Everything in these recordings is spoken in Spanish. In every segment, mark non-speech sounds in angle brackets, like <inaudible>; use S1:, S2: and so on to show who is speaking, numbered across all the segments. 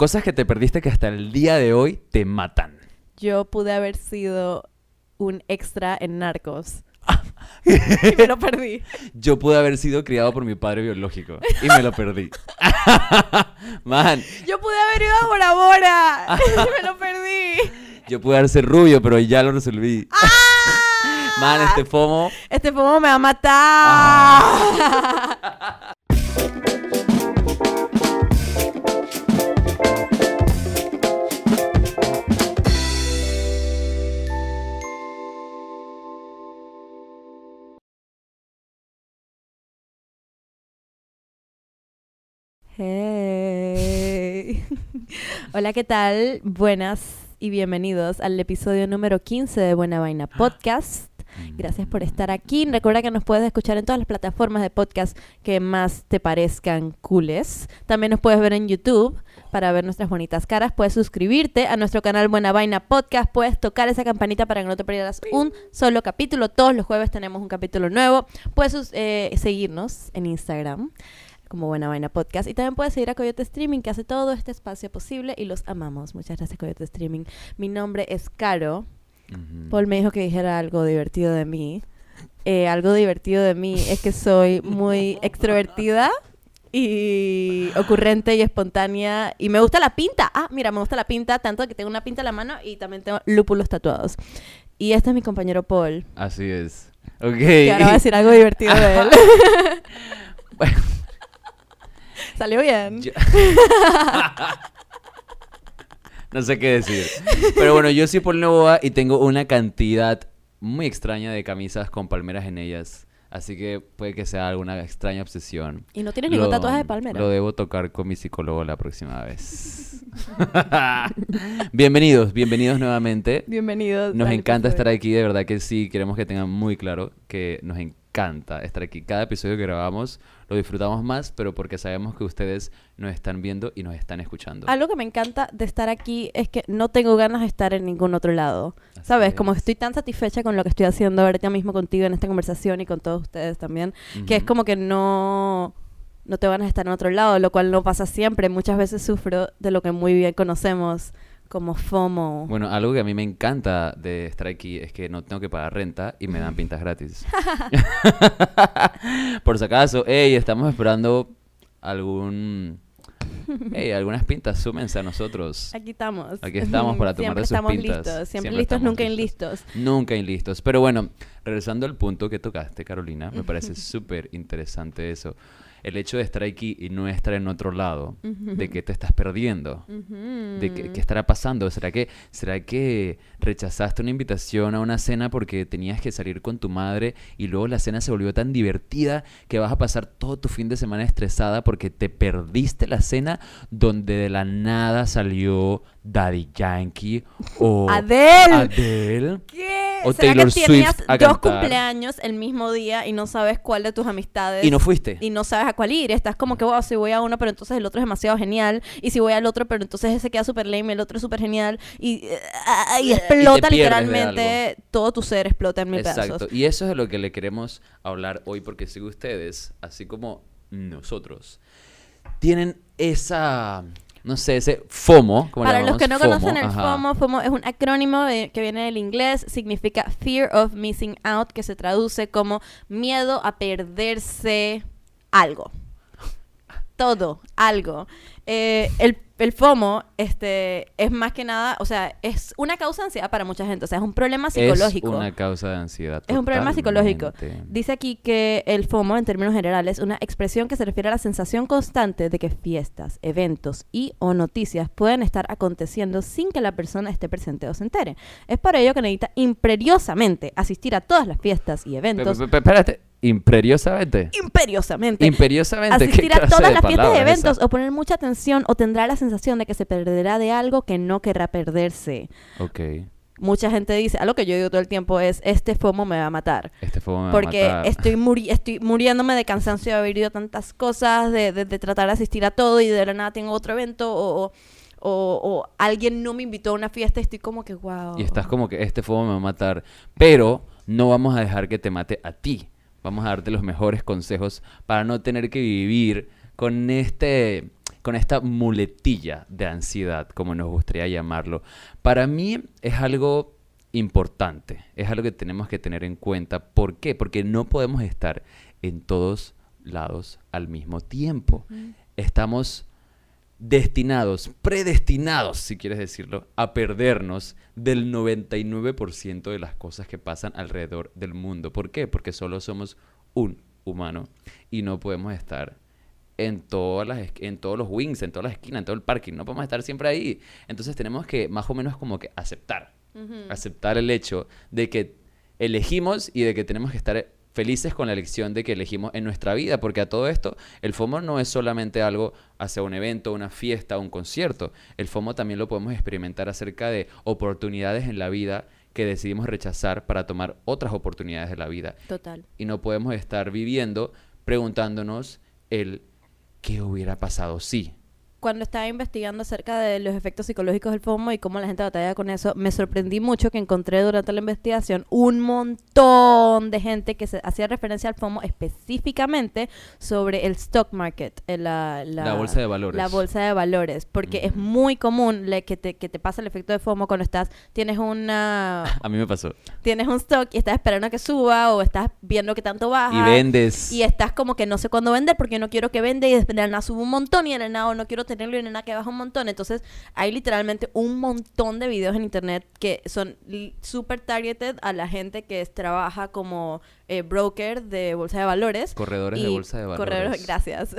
S1: Cosas que te perdiste que hasta el día de hoy te matan.
S2: Yo pude haber sido un extra en Narcos. <laughs> y me lo perdí.
S1: Yo pude haber sido criado por mi padre biológico y me lo perdí. <laughs> Man,
S2: Yo pude haber ido a Bora Bora. y me lo <laughs> perdí.
S1: yo pude haber ser rubio, pero ya lo resolví.
S2: ¡Ah!
S1: Man, este FOMO.
S2: Este pomo me va a matar.
S1: Ah. <laughs>
S2: Hola, ¿qué tal? Buenas y bienvenidos al episodio número 15 de Buena Vaina Podcast. Gracias por estar aquí. Recuerda que nos puedes escuchar en todas las plataformas de podcast que más te parezcan cooles. También nos puedes ver en YouTube para ver nuestras bonitas caras. Puedes suscribirte a nuestro canal Buena Vaina Podcast. Puedes tocar esa campanita para que no te pierdas un solo capítulo. Todos los jueves tenemos un capítulo nuevo. Puedes eh, seguirnos en Instagram como Buena Vaina Podcast. Y también puedes seguir a Coyote Streaming, que hace todo este espacio posible y los amamos. Muchas gracias, Coyote Streaming. Mi nombre es Caro.
S1: Ujú.
S2: Paul me dijo que dijera algo divertido de mí. Eh, algo divertido de mí es que soy muy <laughs> extrovertida y ocurrente y espontánea. Y me gusta la pinta. Ah, mira, me gusta la pinta, tanto que tengo una pinta en la mano y también tengo lúpulos tatuados. Y este es mi compañero Paul,
S1: Así es. Ok.
S2: que ahora va a decir algo divertido de <laughs> él. <laughs> Salió bien.
S1: yo- <laughs> no sé qué decir. Pero bueno, yo soy Paul Novoa y tengo una cantidad muy extraña de camisas con palmeras en ellas. Así que puede que sea alguna extraña obsesión.
S2: Y no tienes ningún tatuaje de palmera.
S1: Lo debo tocar con mi psicólogo la próxima vez. <laughs> bienvenidos, bienvenidos nuevamente.
S2: Bienvenidos.
S1: Nos encanta estar aquí, de verdad que sí, queremos que tengan muy claro que nos encanta estar aquí. Cada episodio que grabamos lo disfrutamos más, pero porque sabemos que ustedes nos están viendo y nos están escuchando.
S2: Algo que me encanta de estar aquí es que no tengo ganas de estar en ningún otro lado.
S1: Así
S2: ¿Sabes? Como
S1: es.
S2: estoy tan satisfecha con lo que estoy haciendo ahorita mismo contigo en esta conversación y con todos ustedes también, que es como que no no te van a estar en otro lado, lo cual no pasa siempre. Muchas veces sufro de lo que muy bien conocemos como FOMO.
S1: Bueno, algo que a mí me encanta de estar aquí es que no tengo que pagar renta y me dan pintas gratis. <laughs> Por si acaso, hey, estamos esperando algún... Hey, algunas pintas, súmense a nosotros.
S2: Aquí estamos.
S1: Aquí estamos para tomar sus
S2: estamos
S1: pintas.
S2: listos. Siempre,
S1: Siempre
S2: listos,
S1: estamos
S2: nunca
S1: listos.
S2: listos.
S1: Nunca listos. Pero bueno, regresando al punto que tocaste, Carolina, me parece súper interesante eso. El hecho de estar aquí y no estar en otro lado, de que te estás perdiendo, de que, qué estará pasando. ¿Será que, ¿Será que rechazaste una invitación a una cena porque tenías que salir con tu madre y luego la cena se volvió tan divertida que vas a pasar todo tu fin de semana estresada porque te perdiste la cena donde de la nada salió Daddy Yankee o
S2: Adele.
S1: Adele?
S2: ¿Qué?
S1: O
S2: ¿Será
S1: Taylor
S2: que
S1: Swift a
S2: dos
S1: cantar.
S2: cumpleaños el mismo día y no sabes cuál de tus amistades
S1: Y no fuiste.
S2: y no sabes a cuál ir? Estás como que, wow, si voy a uno, pero entonces el otro es demasiado genial. Y si voy al otro, pero entonces ese queda súper lame y el otro es súper genial. Y, ah, y explota literalmente, todo tu ser explota en mil
S1: Exacto.
S2: pedazos.
S1: Y eso es de lo que le queremos hablar hoy porque si ustedes, así como nosotros, tienen esa, no sé, ese FOMO. como
S2: Para los que no conocen el
S1: ajá.
S2: FOMO, FOMO es un acrónimo de- que viene del inglés, significa Fear of Missing Out, que se traduce como miedo a perderse algo. Todo, algo. Eh, el, el FOMO este, es más que nada, o sea, es una causa de ansiedad para mucha gente, o sea, es un problema psicológico.
S1: Es una causa de ansiedad.
S2: Es un problema psicológico. Dice aquí que el FOMO, en términos generales, es una expresión que se refiere a la sensación constante de que fiestas, eventos y o noticias pueden estar aconteciendo sin que la persona esté presente o se entere. Es por ello que necesita imperiosamente asistir a todas las fiestas y eventos.
S1: pe- pe- Espérate, imperiosamente.
S2: Imperiosamente.
S1: Imperiosamente. ¿qué
S2: asistir a todas
S1: de
S2: las fiestas
S1: esa?
S2: eventos o poner mucha atención o tendrá la sensación de que se perderá de algo que no querrá perderse.
S1: Ok.
S2: Mucha gente dice, algo que yo digo todo el tiempo es, este FOMO me va a matar.
S1: Este FOMO me va a
S2: porque
S1: matar.
S2: estoy, muri- estoy muriéndome de cansancio de haber ido a tantas cosas, de, de- de tratar de asistir a todo y de la nada tengo otro evento o, o, o- o alguien no me invitó a una fiesta y estoy como que, wow.
S1: Y estás como que este fuego me va a matar. Pero no vamos a dejar que te mate a ti. Vamos a darte los mejores consejos para no tener que vivir con este con esta muletilla de ansiedad, como nos gustaría llamarlo, para mí es algo importante, es algo que tenemos que tener en cuenta. ¿Por qué? Porque no podemos estar en todos lados al mismo tiempo. Estamos destinados, predestinados, si quieres decirlo, a perdernos del 99% de las cosas que pasan alrededor del mundo. ¿Por qué? Porque solo somos un humano y no podemos estar en, todas las, en todos los wings, en todas las esquinas, en todo el parking. No podemos estar siempre ahí. Entonces tenemos que más o menos como que aceptar. Aceptar el hecho de que elegimos y de que tenemos que estar felices con la elección de que elegimos en nuestra vida, porque a todo esto el FOMO no es solamente algo hacia un evento, una fiesta, un concierto. El FOMO también lo podemos experimentar acerca de oportunidades en la vida que decidimos rechazar para tomar otras oportunidades de la vida.
S2: Total.
S1: Y no podemos estar viviendo preguntándonos el qué hubiera pasado si
S2: cuando estaba investigando acerca de los efectos psicológicos del FOMO y cómo la gente batalla con eso, me sorprendí mucho que encontré durante la investigación un montón de gente que se hacía referencia al FOMO específicamente sobre el stock market, eh, la,
S1: la, bolsa de valores.
S2: La bolsa de valores, porque es muy común que, te, que te pasa el efecto de FOMO cuando estás, tienes una... <laughs>
S1: A mí me pasó.
S2: Tienes un stock y estás esperando a que suba o estás viendo que tanto baja.
S1: Y vendes.
S2: Y estás como que no sé cuándo vender porque no quiero que vende y de nada sube un montón y en nada no quiero tenerlo y nena que baja un montón. Entonces, hay literalmente un montón de videos en internet que son súper targeted a la gente que trabaja como eh, broker de bolsa de valores.
S1: Corredores de bolsa de valores. Corredores,
S2: gracias.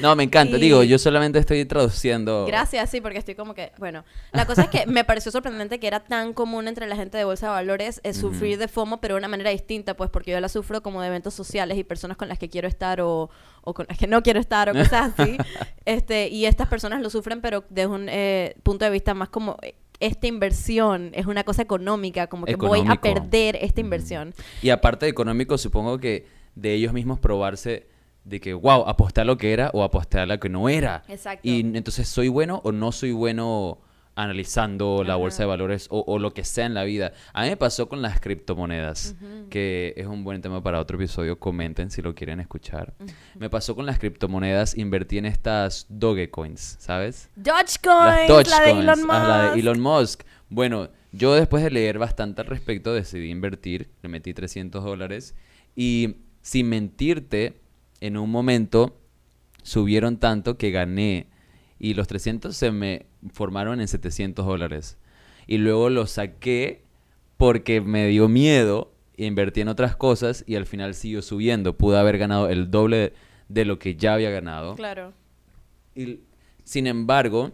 S1: No, me encanta. <laughs> Digo, yo solamente estoy traduciendo.
S2: Gracias, sí, porque estoy como que, bueno, la cosa es que me pareció sorprendente que era tan común entre la gente de bolsa de valores es sufrir de FOMO, pero de una manera distinta, pues porque yo la sufro como de eventos sociales y personas con las que quiero estar o, o con las que no quiero estar o cosas así. <laughs> este, y estas personas lo sufren, pero desde un eh, punto de vista más como eh, esta inversión es una cosa económica, como que voy a perder esta inversión.
S1: Y aparte de económico, supongo que de ellos mismos probarse de que, wow, aposté a lo que era o aposté a lo que no era.
S2: Exacto.
S1: Y entonces, ¿soy bueno o no soy bueno analizando la bolsa de valores o, lo que sea en la vida. A mí me pasó con las criptomonedas, que es un buen tema para otro episodio. Comenten si lo quieren escuchar. Me pasó con las criptomonedas, invertí en estas Dogecoins, ¿sabes?
S2: Dogecoin, la de Elon Musk.
S1: Ah, la de Elon Musk. Bueno, yo después de leer bastante al respecto decidí invertir, le metí 300 dólares y sin mentirte, en un momento subieron tanto que gané y los 300 se me formaron en 700 dólares. Y luego lo saqué porque me dio miedo, invertí en otras cosas y al final siguió subiendo. Pude haber ganado el doble de lo que ya había ganado.
S2: Claro.
S1: Y, sin embargo,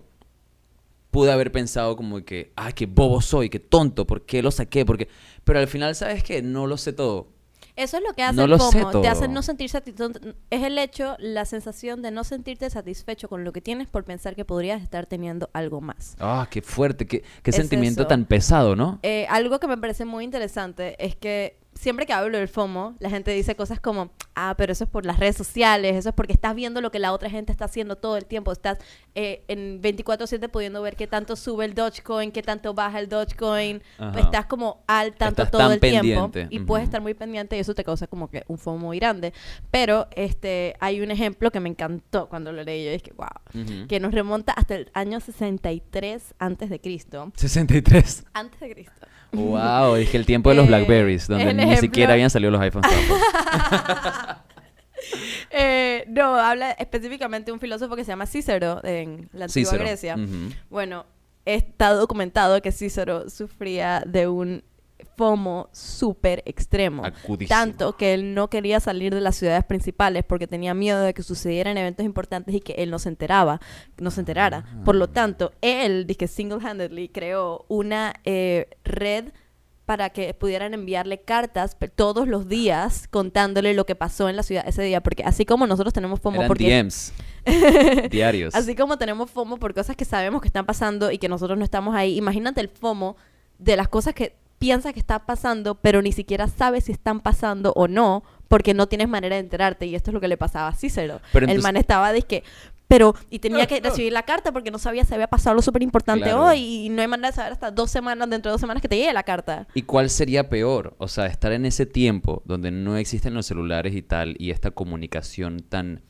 S1: pude haber pensado como que, ay, qué bobo soy, qué tonto, ¿por qué lo saqué? Porque... Pero al final, ¿sabes qué? No lo sé todo.
S2: Eso es lo que hace el FOMO, te hace no sentir satisfecho. Es el hecho, la sensación de no sentirte satisfecho con lo que tienes por pensar que podrías estar teniendo algo más.
S1: Ah, qué fuerte, qué, qué sentimiento tan pesado, ¿no?
S2: Eh, algo que me parece muy interesante es que siempre que hablo del FOMO, la gente dice cosas como, ah, pero eso es por las redes sociales, eso es porque estás viendo lo que la otra gente está haciendo todo el tiempo, estás eh, en 24/7 pudiendo ver qué tanto sube el Dogecoin, qué tanto baja el Dogecoin, estás como al tanto todo el tiempo y puedes estar muy pendiente y eso te causa como que un FOMO muy grande. Pero este hay un ejemplo que me encantó cuando lo leí, yo dije, wow, que nos remonta hasta el año 63 antes de Cristo.
S1: 63
S2: antes de Cristo.
S1: Wow, dije el tiempo de los eh, Blackberries, donde ni siquiera habían salido los iPhones. <laughs>
S2: eh, no, habla específicamente un filósofo que se llama Cícero en la antigua Grecia. Bueno, está documentado que Cícero sufría de un FOMO súper extremo. Tanto que él no quería salir de las ciudades principales porque tenía miedo de que sucedieran eventos importantes y que él no se enteraba, no se enterara. Por lo tanto, él, dije single-handedly, creó una eh, red para que pudieran enviarle cartas todos los días contándole lo que pasó en la ciudad ese día. Porque así como nosotros tenemos FOMO
S1: por DMs. <laughs> diarios.
S2: Así como tenemos FOMO por cosas que sabemos que están pasando y que nosotros no estamos ahí, imagínate el FOMO de las cosas que piensa que está pasando, pero ni siquiera sabe si están pasando o no, porque no tienes manera de enterarte. Y esto es lo que le pasaba a Cícero. el man estaba de que, pero, y tenía que <laughs> recibir la carta porque no sabía si había pasado algo súper importante hoy y no hay manera de saber hasta dos semanas, dentro de dos semanas que te llegue la carta.
S1: ¿Y cuál sería peor? O sea, estar en ese tiempo donde no existen los celulares y tal, y esta comunicación tan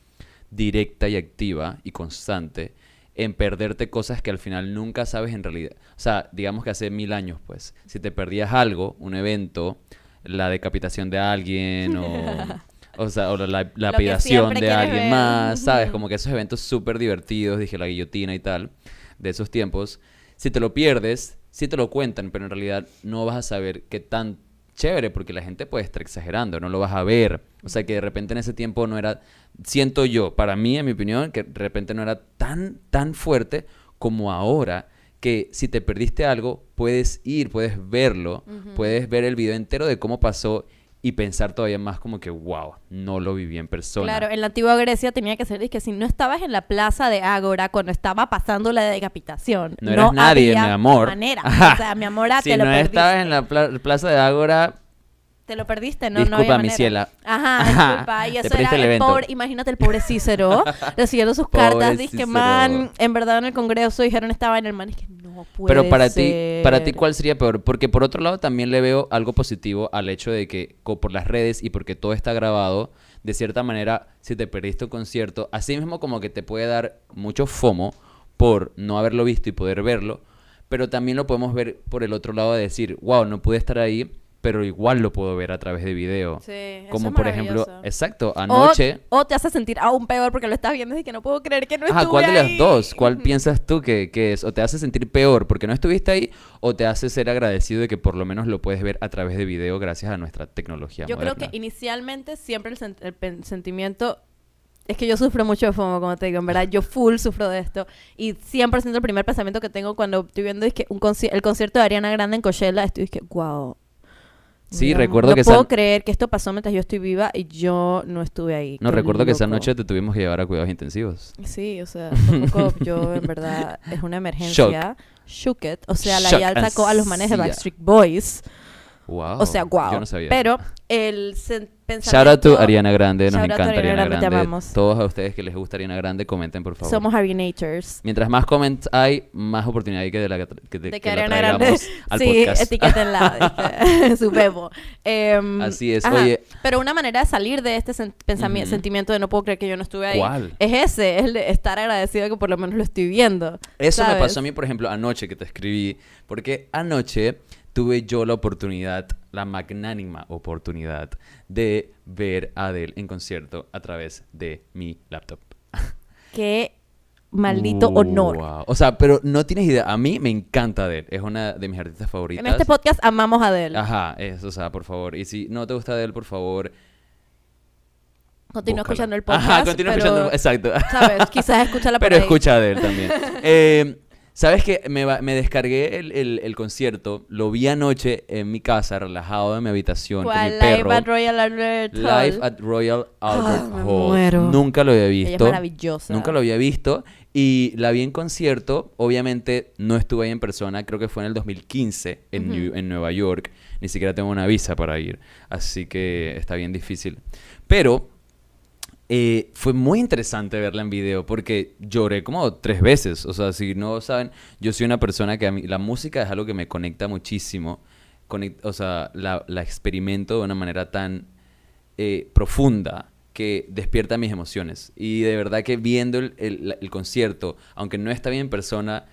S1: directa y activa y constante en perderte cosas que al final nunca sabes en realidad. O sea, digamos que hace mil años, pues, si te perdías algo, un evento, la decapitación de alguien o, <laughs> o, sea, o la, la lapidación de alguien
S2: ver.
S1: más, ¿sabes? Como que esos eventos súper divertidos, dije la guillotina y tal, de esos tiempos, si te lo pierdes, sí te lo cuentan, pero en realidad no vas a saber qué tan chévere, porque la gente puede estar exagerando, no lo vas a ver. O sea, que de repente en ese tiempo no era, siento yo, para mí, en mi opinión, que de repente no era tan, tan fuerte como ahora, que si te perdiste algo, puedes ir, puedes verlo, puedes ver el video entero de cómo pasó y pensar todavía más como que, wow, no lo viví en persona.
S2: Claro, en la antigua Grecia tenía que ser es que si no estabas en la plaza de Ágora cuando estaba pasando la decapitación,
S1: No eras nadie,
S2: había
S1: mi amor.
S2: manera.
S1: Ajá. <laughs>
S2: O sea, mi amor, ah,
S1: si
S2: te lo
S1: no
S2: perdiste.
S1: estabas en la pla- plaza de Ágora,
S2: Te lo perdiste, no, no
S1: Disculpa,
S2: había
S1: mi ciela.
S2: Ajá,
S1: Ajá,
S2: disculpa. Y
S1: te
S2: eso
S1: perdiste
S2: era
S1: el
S2: el
S1: evento.
S2: pobre, imagínate el pobre Cícero <laughs> recibiendo sus
S1: Pobre
S2: cartas. Dice que man, en verdad en el Congreso dijeron estaba en el man. Es que no puede
S1: Pero para ti,
S2: ser.
S1: para ti, ¿cuál sería peor? Porque por otro lado también le veo algo positivo al hecho de que por las redes y porque todo está grabado, de cierta manera, si te perdiste un concierto, así mismo como que te puede dar mucho fomo por no haberlo visto y poder verlo, pero también lo podemos ver por el otro lado de decir, wow, no pude estar ahí, pero igual lo puedo ver a través de video.
S2: Sí, eso
S1: Como
S2: es
S1: por ejemplo, exacto,
S2: O-
S1: anoche...
S2: O, te hace sentir aún peor porque lo estás viendo y que no puedo creer que no
S1: Ajá,
S2: estuve
S1: ¿cuál de las dos? ¿Cuál piensas tú que, que es? ¿O te hace sentir peor porque no estuviste ahí? ¿O te hace ser agradecido de que por lo menos lo puedes ver a través de video gracias a nuestra tecnología
S2: Yo creo
S1: moderna?
S2: que inicialmente siempre el, sen- el sentimiento... Es que yo sufro mucho de FOMO, como te digo, en verdad, yo full sufro de esto. Y 100% el primer pensamiento que tengo cuando estoy viendo es que un conci- el concierto de Ariana Grande en Coachella, estoy es que, wow.
S1: Sí, recuerdo
S2: no
S1: que
S2: puedo
S1: esa-
S2: creer que esto pasó mientras yo estoy viva y yo no estuve ahí.
S1: No, recuerdo que esa
S2: loco.
S1: noche te tuvimos que llevar a cuidados intensivos.
S2: Sí, o sea, un poco yo en verdad es una emergencia. Shook it. O sea, la
S1: Shock
S2: Yal sacó a los manes de. Backstreet Boys.
S1: Wow.
S2: O sea, wow.
S1: Yo no sabía.
S2: Pero el pensamiento...
S1: Shout out to Ariana Grande, nos encanta
S2: Ariana
S1: Ariana
S2: Grande,
S1: Grande. Todos a ustedes que les gusta Ariana Grande, comenten por favor.
S2: Somos Arinators.
S1: Mientras más comments hay, más oportunidad hay que, de la, que, de-
S2: De
S1: que
S2: que
S1: la
S2: Ariana Grande...
S1: traigamos <laughs> al
S2: sí,
S1: podcast.
S2: etiquétenla. dice, <laughs> <laughs> su bebo. Em,
S1: Así es.
S2: ajá,
S1: Oye,
S2: Pero una manera de salir de este sen- pensami-
S1: Ujú.
S2: sentimiento de no puedo creer que yo no estuve ahí
S1: ¿Cuál?
S2: es ese, es el de estar agradecido de que por lo menos lo estoy viendo.
S1: Eso me
S2: ¿sabes?
S1: pasó a mí, por ejemplo, anoche que te escribí, porque anoche tuve yo la oportunidad, la magnánima oportunidad de ver a Adele en concierto a través de mi laptop. <laughs>
S2: Qué maldito honor.
S1: O sea, pero no tienes idea, a mí me encanta Adele, es una de mis artistas favoritas.
S2: En este podcast amamos a Adele.
S1: Ajá, eso, o sea, por favor. Y si no te gusta Adele, por favor,
S2: Continúa escuchando el podcast.
S1: Ajá, continúa escuchando, exacto.
S2: ¿Sabes? Quizás <laughs> escucha la
S1: Pero escucha de él también. <laughs> Eh, ¿Sabes qué? Me, descargué el, el- el concierto, lo vi anoche en mi casa, relajado en mi habitación, con mi perro.
S2: Live at Royal Albert Hall.
S1: Live at Royal Albert
S2: Ah, me
S1: Hall.
S2: muero.
S1: Nunca lo había
S2: Ella es
S1: visto.
S2: maravillosa.
S1: Nunca lo había visto. Y la vi en concierto. Obviamente no estuve ahí en persona. Creo que fue en el 2015 en,
S2: Ujú.
S1: New- en Nueva York. Ni siquiera tengo una visa para ir. Así que está bien difícil. Pero eh, fue muy interesante verla en video porque lloré como tres veces. O sea, si no saben, yo soy una persona que a mí la música es algo que me conecta muchísimo. Conec- o sea, la, experimento de una manera tan eh, profunda que despierta mis emociones. Y de verdad que viendo el, el concierto, aunque no estaba en persona,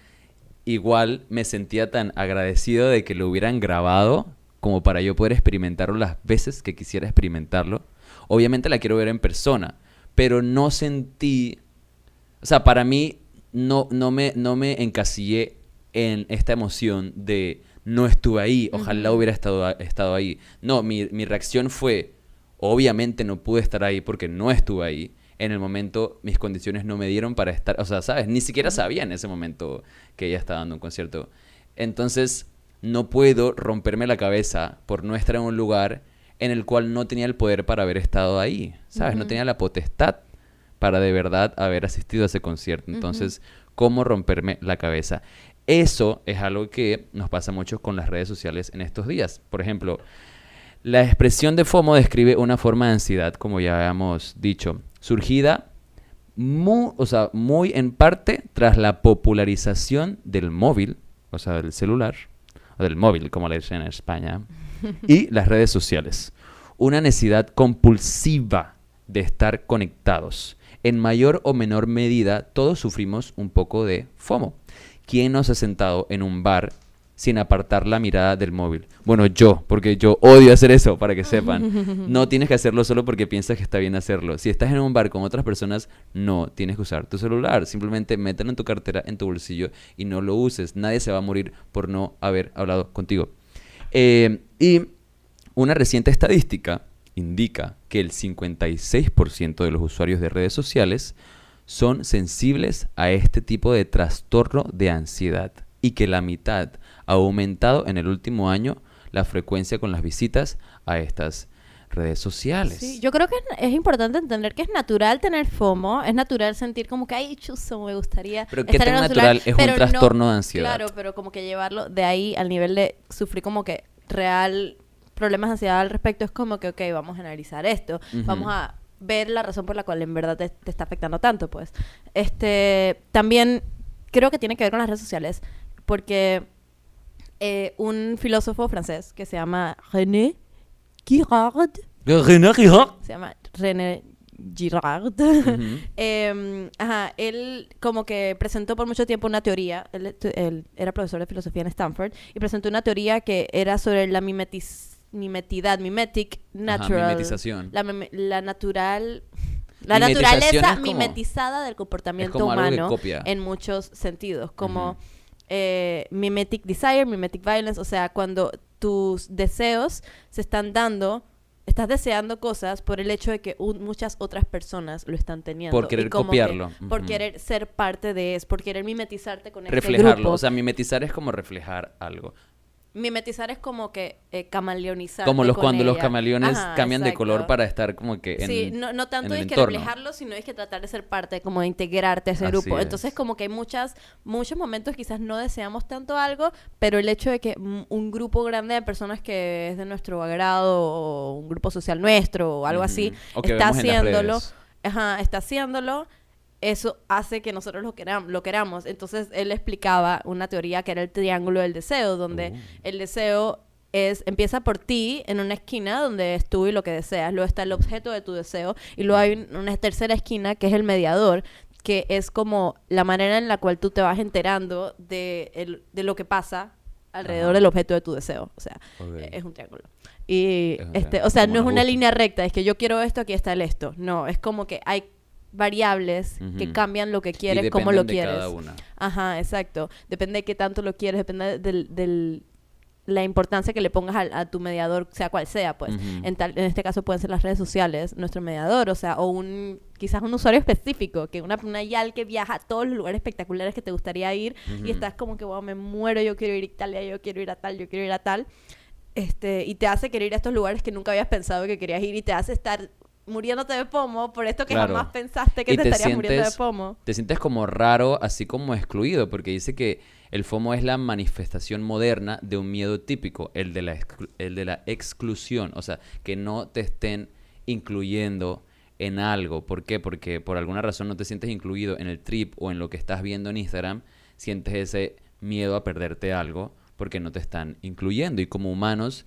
S1: igual me sentía tan agradecido de que lo hubieran grabado como para yo poder experimentarlo las veces que quisiera experimentarlo. Obviamente la quiero ver en persona, pero no sentí, o sea, para mí no, no, me, no me encasillé en esta emoción de no estuve ahí, ojalá hubiera estado, estado ahí. No, mi, mi reacción fue, obviamente no pude estar ahí porque no estuve ahí. En el momento mis condiciones no me dieron para estar, o sea, ¿sabes? Ni siquiera sabía en ese momento que ella estaba dando un concierto. Entonces, no puedo romperme la cabeza por no estar en un lugar en el cual no tenía el poder para haber estado ahí, ¿sabes? No tenía la potestad para de verdad haber asistido a ese concierto. Entonces, ¿cómo romperme la cabeza? Eso es algo que nos pasa mucho con las redes sociales en estos días. Por ejemplo, la expresión de FOMO describe una forma de ansiedad, como ya hemos dicho, surgida muy, o sea, muy en parte tras la popularización del móvil, o sea, del celular, o del móvil, como le dicen en España, y las redes sociales. Una necesidad compulsiva de estar conectados En mayor o menor medida, todos sufrimos un poco de FOMO. ¿Quién no se ha sentado en un bar sin apartar la mirada del móvil? Bueno, yo, porque yo odio hacer eso, para que sepan. No <laughs> tienes que hacerlo solo porque piensas que está bien hacerlo. Si estás en un bar con otras personas, no tienes que usar tu celular. Simplemente mételo en tu cartera, en tu bolsillo y no lo uses. Nadie se va a morir por no haber hablado contigo. Eh, y una reciente estadística indica que el 56% de los usuarios de redes sociales son sensibles a este tipo de trastorno de ansiedad y que la mitad ha aumentado en el último año la frecuencia con las visitas a estas redes sociales.
S2: Sí, yo creo que es, es importante entender que es natural tener FOMO, es natural sentir como que, ay, chuzo, me gustaría.
S1: Pero qué tan
S2: en el celular",
S1: natural es un
S2: no-
S1: trastorno de ansiedad.
S2: Claro, pero como que llevarlo de ahí al nivel de sufrir como que real problemas de ansiedad al respecto es como que, ok, vamos a analizar esto, vamos a ver la razón por la cual en verdad te, te está afectando tanto, pues. Este, también creo que tiene que ver con las redes sociales, porque eh, un filósofo francés que se llama René Girard, se llama René Girard,
S1: Ujú. <laughs>
S2: Eh, ajá, él como que presentó por mucho tiempo una teoría, él, él era profesor de filosofía en Stanford, y presentó una teoría que era sobre la mimetis- mimetidad, mimetic natural.
S1: mimetización.
S2: La, la natural... <laughs> La naturaleza
S1: como-
S2: mimetizada del comportamiento humano en muchos sentidos, como
S1: Ujú.
S2: Eh, mimetic desire, mimetic violence, o sea, cuando tus deseos se están dando, estás deseando cosas por el hecho de que un- muchas otras personas lo están teniendo.
S1: Por querer
S2: que-
S1: copiarlo.
S2: por querer ser parte de eso, por querer mimetizarte con este
S1: Reflejarlo.
S2: grupo.
S1: O sea, mimetizar es como reflejar algo.
S2: Mimetizar es como que eh, camaleonizar.
S1: Como los cuando los camaleones
S2: Ajá,
S1: cambian de color para estar como que en,
S2: sí, no, no tanto
S1: en el
S2: es que
S1: entorno.
S2: reflejarlo, sino es que tratar de ser parte, como de integrarte a ese
S1: Así
S2: grupo.
S1: es.
S2: Entonces, como que hay muchas, muchos momentos quizás no deseamos tanto algo, pero el hecho de que un grupo grande de personas que es de nuestro agrado, o un grupo social nuestro, o algo así.
S1: O
S2: está haciéndolo, ajá, está haciéndolo, eso hace que nosotros lo, queram- lo queramos. Entonces, él explicaba una teoría que era el triángulo del deseo, donde
S1: Oh.
S2: el deseo es empieza por ti en una esquina donde es tú y lo que deseas. Luego está el objeto de tu deseo y luego hay un- una tercera esquina que es el mediador, que es como la manera en la cual tú te vas enterando de, el- de lo que pasa alrededor
S1: Ajá.
S2: del objeto de tu deseo. O sea, eh, es un triángulo. Y
S1: Es
S2: este, o sea, no es una línea recta, es que yo quiero esto, aquí está el esto. No, es como que hay variables que cambian lo que
S1: Y
S2: quieres, cómo lo
S1: de
S2: quieres.
S1: cada una.
S2: Ajá, exacto. Depende de qué tanto lo quieres, depende del, del- la importancia que le pongas al- a, tu mediador, sea cual sea, pues. En, tal, en este caso pueden ser las redes sociales, nuestro mediador, o sea, o un quizás un usuario específico, que una, una YAL que viaja a todos los lugares espectaculares que te gustaría ir y estás como que, wow, me muero, yo quiero ir a Italia, yo quiero ir a tal, yo quiero ir a tal. Este, y te hace querer ir a estos lugares que nunca habías pensado que querías ir y te hace estar muriéndote de pomo por esto que
S1: Claro.
S2: jamás pensaste que te,
S1: te
S2: estarías muriendo de pomo.
S1: Te sientes como raro, así como excluido, porque dice que el FOMO es la manifestación moderna de un miedo típico, el de la, el de la exclusión, o sea, que no te estén incluyendo en algo. ¿Por qué? Porque por alguna razón no te sientes incluido en el trip o en lo que estás viendo en Instagram, sientes ese miedo a perderte algo porque no te están incluyendo. Y como humanos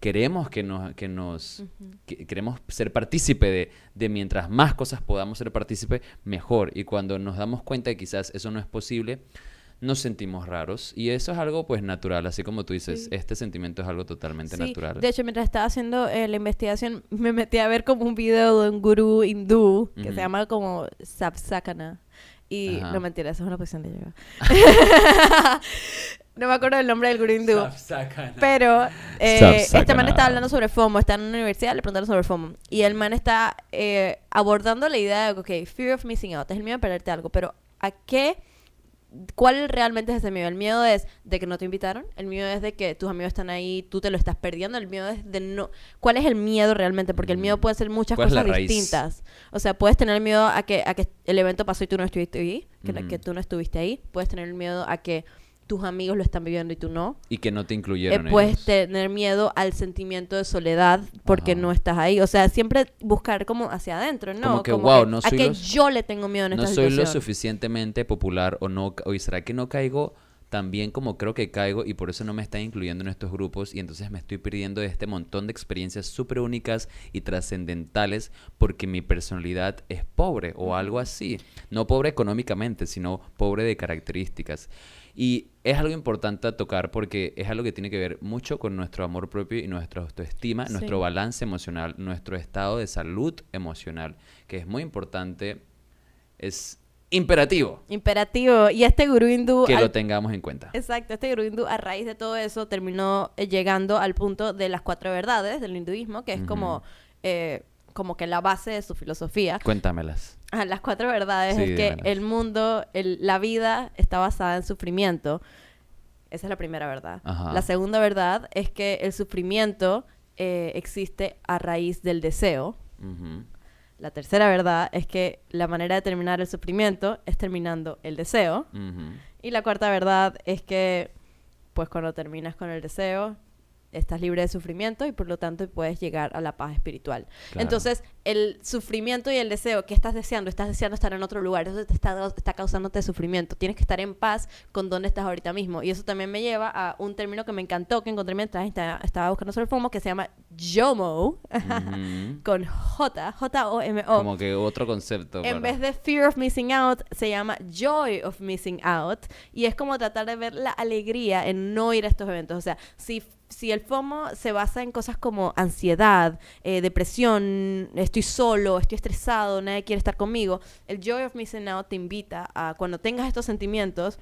S1: queremos que nos, que nos que- queremos ser partícipe de, de mientras más cosas podamos ser partícipe, mejor. Y cuando nos damos cuenta que quizás eso no es posible, nos sentimos raros. Y eso es algo pues natural, así como tú dices,
S2: Sí.
S1: este sentimiento es algo totalmente
S2: Sí,
S1: natural.
S2: De hecho, mientras estaba haciendo eh, la investigación, <laughs> me metí a ver como un video de un gurú hindú que
S1: Ujú.
S2: se llama como Sapsakana. Y
S1: Ajá.
S2: no mentira, eso es una posición de yoga. <laughs> no me acuerdo del nombre del gurú hindú. Pero eh, este man está hablando sobre FOMO, está en una universidad, le preguntaron sobre FOMO. Y el man está eh, abordando la idea de, ok, fear of missing out, es el miedo de perderte algo, pero ¿a qué? ¿Cuál realmente es ese miedo? El miedo es de que no te invitaron, el miedo es de que tus amigos están ahí, tú te lo estás perdiendo, el miedo es de no... ¿Cuál es el miedo realmente? Porque el miedo
S1: Mm.
S2: puede ser muchas
S1: ¿Cuál es la
S2: cosas distintas. O sea, puedes tener miedo a que, a que el evento pasó y tú no estuviste ahí, que, que tú no estuviste ahí. Puedes tener el miedo a que tus amigos lo están viviendo y tú no.
S1: Y que no te
S2: Eh,
S1: incluyeron
S2: puedes
S1: ellos.
S2: tener miedo al sentimiento de soledad porque
S1: Ajá.
S2: no estás ahí. O sea, siempre buscar como hacia adentro, ¿no?
S1: Como que, wow, no
S2: a
S1: soy
S2: que
S1: los-
S2: yo le tengo miedo en
S1: no
S2: esta
S1: soy lo suficientemente popular o no, o será que no caigo también como creo que caigo y por eso no me están incluyendo en estos grupos y entonces me estoy perdiendo de este montón de experiencias súper únicas y trascendentales porque mi personalidad es pobre o algo así. No pobre económicamente, sino pobre de características. Y es algo importante a tocar porque es algo que tiene que ver mucho con nuestro amor propio y nuestra autoestima, nuestro balance emocional, nuestro estado de salud emocional, que es muy importante, es imperativo.
S2: Imperativo. Y este gurú hindú...
S1: Que lo tengamos en cuenta.
S2: Exacto, este gurú hindú a raíz de todo eso terminó eh, llegando al punto de las cuatro verdades del hinduismo, que es como... Eh, como que la base de su filosofía.
S1: Cuéntamelas.
S2: Ah, las cuatro verdades es que el mundo, la vida está basada en sufrimiento. Esa es la primera verdad. La segunda verdad es que el sufrimiento eh, existe a raíz del deseo. La tercera verdad es que la manera de terminar el sufrimiento es terminando el deseo. Y la cuarta verdad es que, pues cuando terminas con el deseo, estás libre de sufrimiento y por lo tanto puedes llegar a la paz espiritual. Entonces, el sufrimiento y el deseo que estás deseando, estás deseando estar en otro lugar, eso te está, está causándote sufrimiento. Tienes que estar en paz con donde estás ahorita mismo. Y eso también me lleva a un término que me encantó, que encontré mientras estaba buscando sobre el FOMO, que se llama JOMO, con J, J-O-M-O.
S1: Como que otro concepto.
S2: En vez de fear of missing out, se llama joy of missing out. Y es como tratar de ver la alegría en no ir a estos eventos. O sea, si si el FOMO se basa en cosas como ansiedad, eh, depresión, estoy solo, estoy estresado, nadie quiere estar conmigo, el Joy of Missing Out te invita a cuando tengas estos sentimientos,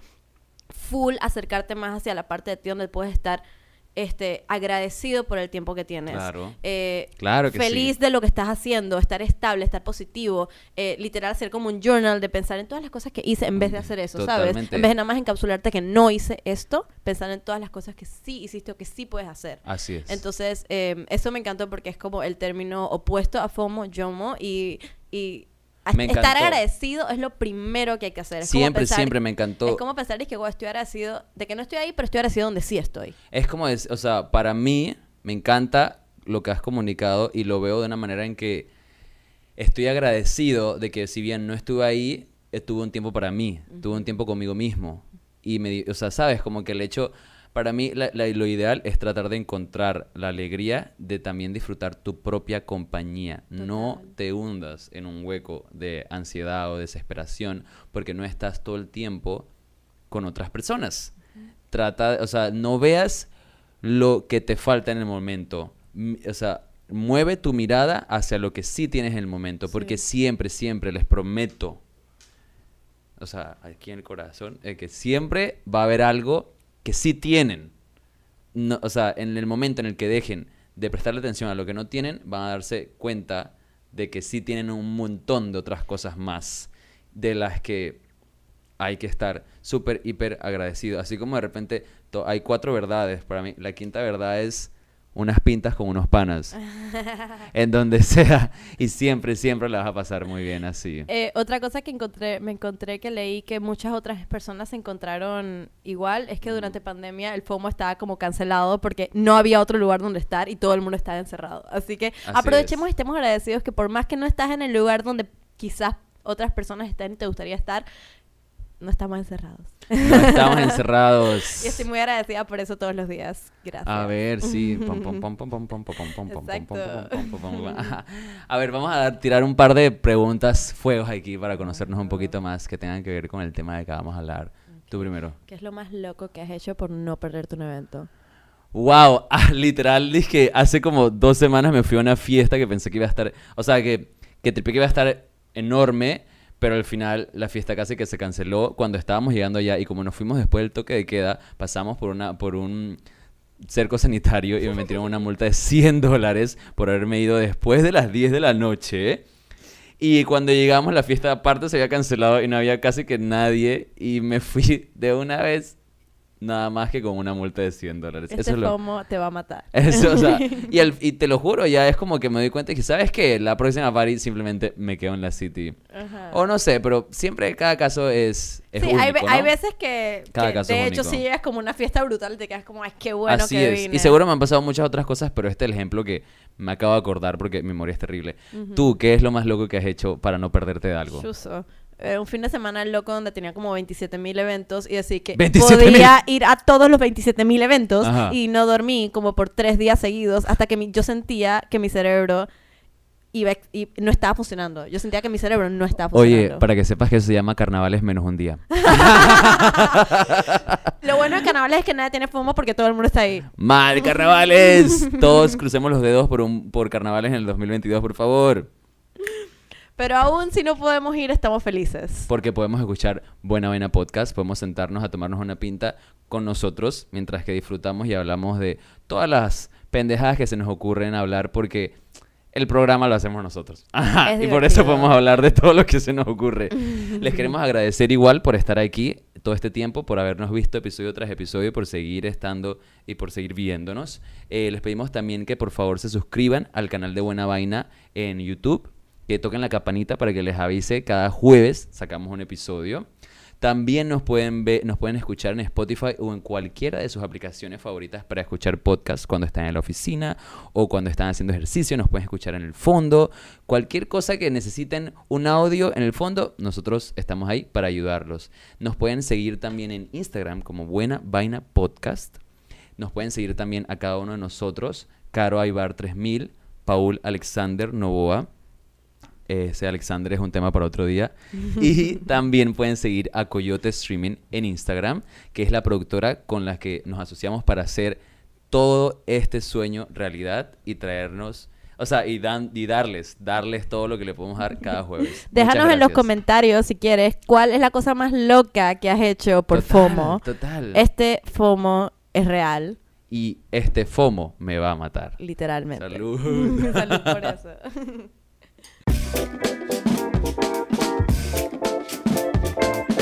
S2: full acercarte más hacia la parte de ti donde puedes estar este, agradecido por el tiempo que tienes.
S1: Claro.
S2: Eh,
S1: claro que
S2: feliz de lo que estás haciendo, estar estable, estar positivo, eh, literal hacer como un journal de pensar en todas las cosas que hice en vez de hacer eso, ¿sabes? En vez de nada más encapsularte que no hice esto, pensar en todas las cosas que sí hiciste o que sí puedes hacer.
S1: Así es.
S2: Entonces, em, eso me encantó porque es como el término opuesto a FOMO, JOMO y, y estar agradecido es lo primero que hay que hacer.
S1: siempre, siempre me encantó.
S2: Es como pensar, es que estoy agradecido de que no estoy ahí, pero estoy agradecido donde sí estoy.
S1: Es como, es, o sea, para mí me encanta lo que has comunicado y lo veo de una manera en que estoy agradecido de que si bien no estuve ahí, estuve un tiempo para mí, tuve un tiempo conmigo mismo. Y me, o sea, sabes, como que el hecho para mí lo ideal es tratar de encontrar la alegría de también disfrutar tu propia compañía. No te hundas en un hueco de ansiedad o desesperación porque no estás todo el tiempo con otras personas. Trata, o sea, no veas lo que te falta en el momento. O sea, mueve tu mirada hacia lo que sí tienes en el momento, porque siempre, siempre les prometo, o sea, aquí en el corazón, que siempre va a haber algo que sí tienen. No, o sea, en el momento en el que dejen de prestarle atención a lo que no tienen, van a darse cuenta de que sí tienen un montón de otras cosas más de las que hay que estar súper, hiper agradecido. Así como de repente hay cuatro verdades para mí. La quinta verdad es unas pintas con unos panas. <laughs> en donde sea. Y siempre, siempre la vas a pasar muy bien así.
S2: Eh, otra cosa que encontré, me encontré que leí que muchas otras personas se encontraron igual, es que durante pandemia el FOMO estaba como cancelado porque no había otro lugar donde estar y todo el mundo estaba encerrado. Así que aprovechemos y estemos agradecidos que por más que no estás en el lugar donde quizás otras personas estén y te gustaría estar, no estamos encerrados.
S1: No estamos encerrados.
S2: y estoy muy agradecida por eso todos los días. Gracias.
S1: A ver, sí. A ver, vamos a tirar un par de preguntas fuegos aquí para conocernos un poquito más que tengan que ver con el tema de que vamos a hablar. Tú primero.
S2: ¿Qué es lo más loco que has hecho por no perderte un evento?
S1: Wow, literal, dije hace como dos semanas me fui a una fiesta que pensé que iba a estar, o sea, que, que tripé que iba a estar enorme pero al final la fiesta casi que se canceló cuando estábamos llegando allá y como nos fuimos después del toque de queda, pasamos por, una, por un cerco sanitario y me metieron una multa de 100 dólares por haberme ido después de las 10 de la noche. Y cuando llegamos la fiesta aparte se había cancelado y no había casi que nadie y me fui de una vez nada más que con una multa de 100 dólares.
S2: Este Eso te va a matar. <laughs>
S1: Eso, o sea, <laughs> y, y, te lo juro, ya es como que me doy cuenta que, ¿sabes qué? La próxima party simplemente me quedo en la city. O no sé, pero siempre cada caso es, es sí,
S2: hay, hay, veces que, de hecho, si llegas como una fiesta brutal, te quedas como, ay, qué bueno
S1: Así
S2: que
S1: es.
S2: Vine.
S1: Y seguro me han pasado muchas otras cosas, pero este es el ejemplo que me acabo de acordar porque mi memoria es terrible. Tú, ¿qué es lo más loco que has hecho para no perderte de algo?
S2: Chuso. Era un fin de semana loco donde tenía como 27 mil eventos y así que
S1: 27.000.
S2: podía ir a todos los 27 mil eventos
S1: Ajá.
S2: y no dormí como por tres días seguidos hasta que mi- yo sentía que mi cerebro iba, y no estaba funcionando. Yo sentía que mi cerebro no estaba funcionando.
S1: Oye, para que sepas que eso se llama carnavales menos un día. <laughs>
S2: Lo bueno de carnavales es que nadie tiene FOMO porque todo el mundo está ahí.
S1: ¡Mal, carnavales! Todos crucemos los dedos por, un, por carnavales en el 2022, por favor.
S2: Pero aún si no podemos ir, estamos felices.
S1: Porque podemos escuchar Buena Vaina Podcast, podemos sentarnos a tomarnos una pinta con nosotros mientras que disfrutamos y hablamos de todas las pendejadas que se nos ocurren hablar porque el programa lo hacemos nosotros. Ajá,
S2: Es
S1: y por eso podemos hablar de todo lo que se nos ocurre. <laughs> Les queremos agradecer igual por estar aquí todo este tiempo, por habernos visto episodio tras episodio, por seguir estando y por seguir viéndonos. Eh, les pedimos también que por favor se suscriban al canal de Buena Vaina en YouTube, que toquen la campanita para que les avise cada jueves sacamos un episodio. También nos pueden ver, nos pueden escuchar en Spotify o en cualquiera de sus aplicaciones favoritas para escuchar podcasts cuando están en la oficina o cuando están haciendo ejercicio, nos pueden escuchar en el fondo. Cualquier cosa que necesiten un audio en el fondo, nosotros estamos ahí para ayudarlos. Nos pueden seguir también en Instagram como Buena Vaina Podcast. Nos pueden seguir también a cada uno de nosotros, Caro Aibar 3000, Paul Alexander Novoa. Ese Alexander es un tema para otro día. <laughs> Y también pueden seguir a Coyote Streaming en Instagram, que es la productora con la que nos asociamos para hacer todo este sueño realidad y traernos, o sea, y, dan, y darles, darles todo lo que le podemos dar cada <laughs> jueves.
S2: Déjanos en los comentarios si quieres cuál es la cosa más loca que has hecho por
S1: Total,
S2: FOMO.
S1: Total.
S2: Este FOMO es real,
S1: Y este FOMO me va a matar.
S2: literalmente.
S1: Salud. <laughs>
S2: Salud por eso. Thank you.